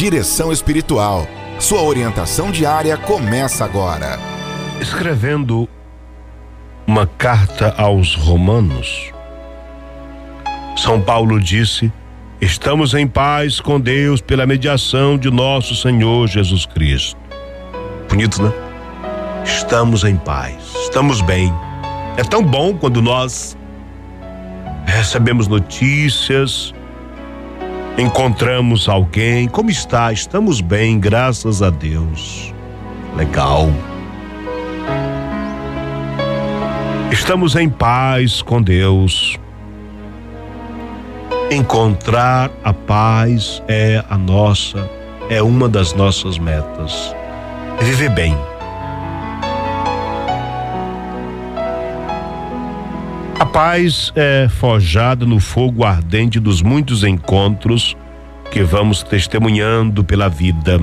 Direção Espiritual. Sua orientação diária começa agora. Escrevendo uma carta aos Romanos, São Paulo disse: Estamos em paz com Deus pela mediação de nosso Senhor Jesus Cristo. Bonito, né? Estamos em paz, estamos bem. É tão bom quando nós recebemos notícias, encontramos alguém. Como está? Estamos bem, graças a Deus. Legal. Estamos em paz com Deus. Encontrar a paz é a nossa, é uma das nossas metas. É viver bem. A paz é forjada no fogo ardente dos muitos encontros que vamos testemunhando pela vida.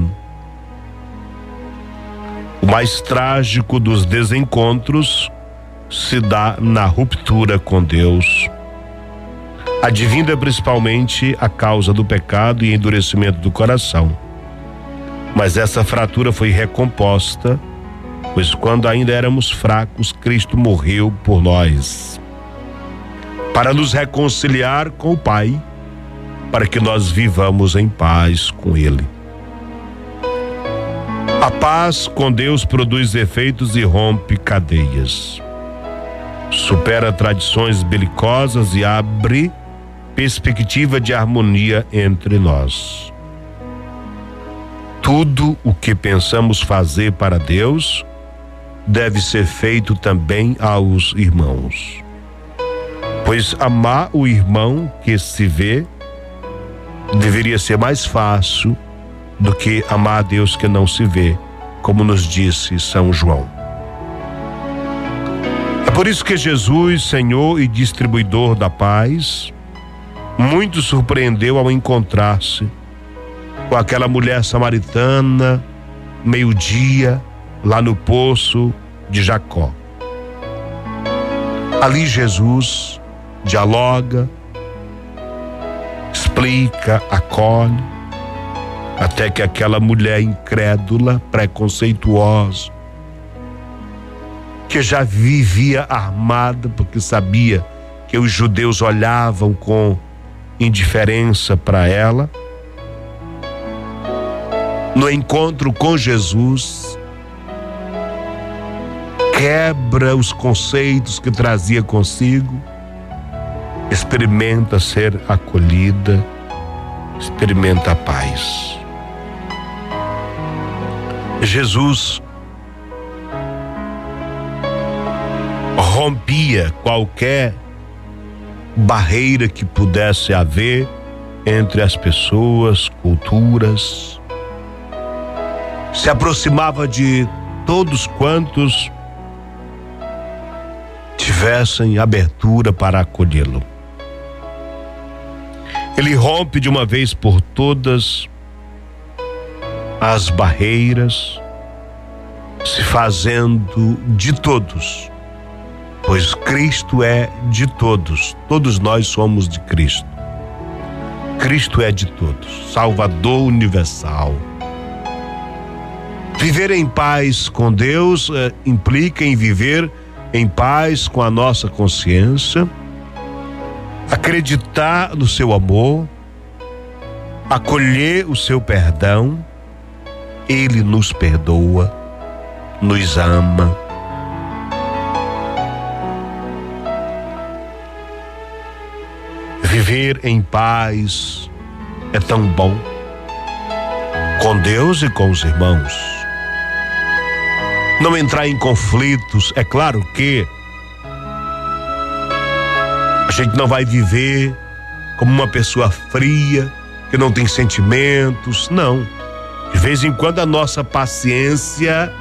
O mais trágico dos desencontros se dá na ruptura com Deus. Advinda principalmente a causa do pecado e endurecimento do coração. Mas essa fratura foi recomposta, pois quando ainda éramos fracos, Cristo morreu por nós para nos reconciliar com o Pai, para que nós vivamos em paz com Ele. A paz com Deus produz efeitos e rompe cadeias. Supera tradições belicosas e abre perspectiva de harmonia entre nós. Tudo o que pensamos fazer para Deus deve ser feito também aos irmãos. Pois amar o irmão que se vê deveria ser mais fácil do que amar a Deus que não se vê, como nos disse São João. É por isso que Jesus, Senhor e distribuidor da paz, muito surpreendeu ao encontrar-se com aquela mulher samaritana, meio-dia, lá no poço de Jacó. Ali Jesus dialoga, explica, acolhe, até que aquela mulher incrédula, preconceituosa, que já vivia armada porque sabia que os judeus olhavam com indiferença para ela, no encontro com Jesus, quebra os conceitos que trazia consigo experimenta ser acolhida, experimenta a paz. Jesus rompia qualquer barreira que pudesse haver entre as pessoas, culturas, se aproximava de todos quantos tivessem abertura para acolhê-lo. Ele rompe de uma vez por todas as barreiras, se fazendo de todos, pois Cristo é de todos, todos nós somos de Cristo. Cristo é de todos, Salvador universal. Viver em paz com Deus eh, implica em viver em paz com a nossa consciência acreditar no seu amor, acolher o seu perdão, ele nos perdoa, nos ama. Viver em paz é tão bom, com Deus e com os irmãos. Não entrar em conflitos, é claro que gente não vai viver como uma pessoa fria, que não tem sentimentos, não. De vez em quando a nossa paciência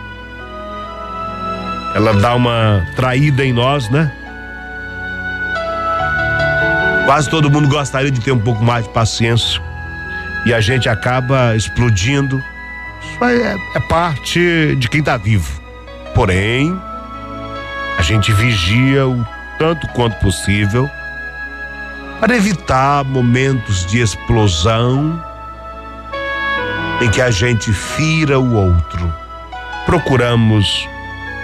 ela dá uma traída em nós, né? Quase todo mundo gostaria de ter um pouco mais de paciência e a gente acaba explodindo. Isso é, é parte de quem está vivo. Porém, a gente vigia o tanto quanto possível para evitar momentos de explosão em que a gente fira o outro. Procuramos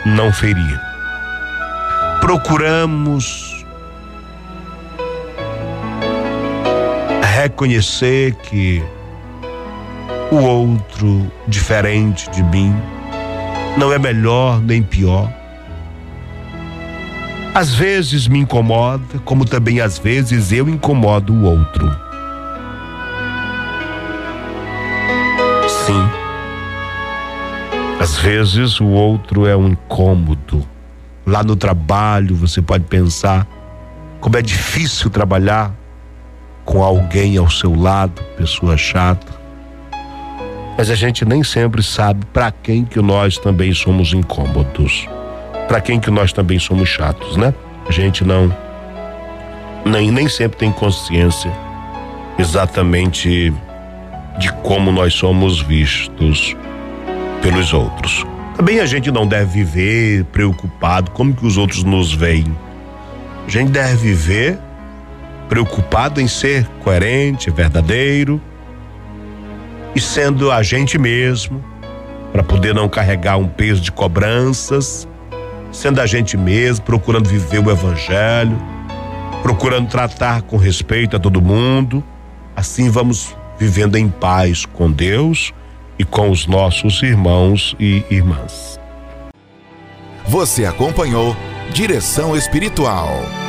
não ferir. Procuramos reconhecer que o outro diferente de mim não é melhor nem pior. Às vezes me incomoda, como também às vezes eu incomodo o outro. Sim. Às vezes o outro é um incômodo. Lá no trabalho você pode pensar como é difícil trabalhar com alguém ao seu lado, pessoa chata mas a gente nem sempre sabe para quem que nós também somos incômodos, para quem que nós também somos chatos, né? A gente não nem, nem sempre tem consciência exatamente de como nós somos vistos pelos outros. Também a gente não deve viver preocupado como que os outros nos veem. A gente deve viver preocupado em ser coerente, verdadeiro, e sendo a gente mesmo, para poder não carregar um peso de cobranças, sendo a gente mesmo, procurando viver o evangelho, procurando tratar com respeito a todo mundo. Assim vamos vivendo em paz com Deus e com os nossos irmãos e irmãs. Você acompanhou Direção Espiritual.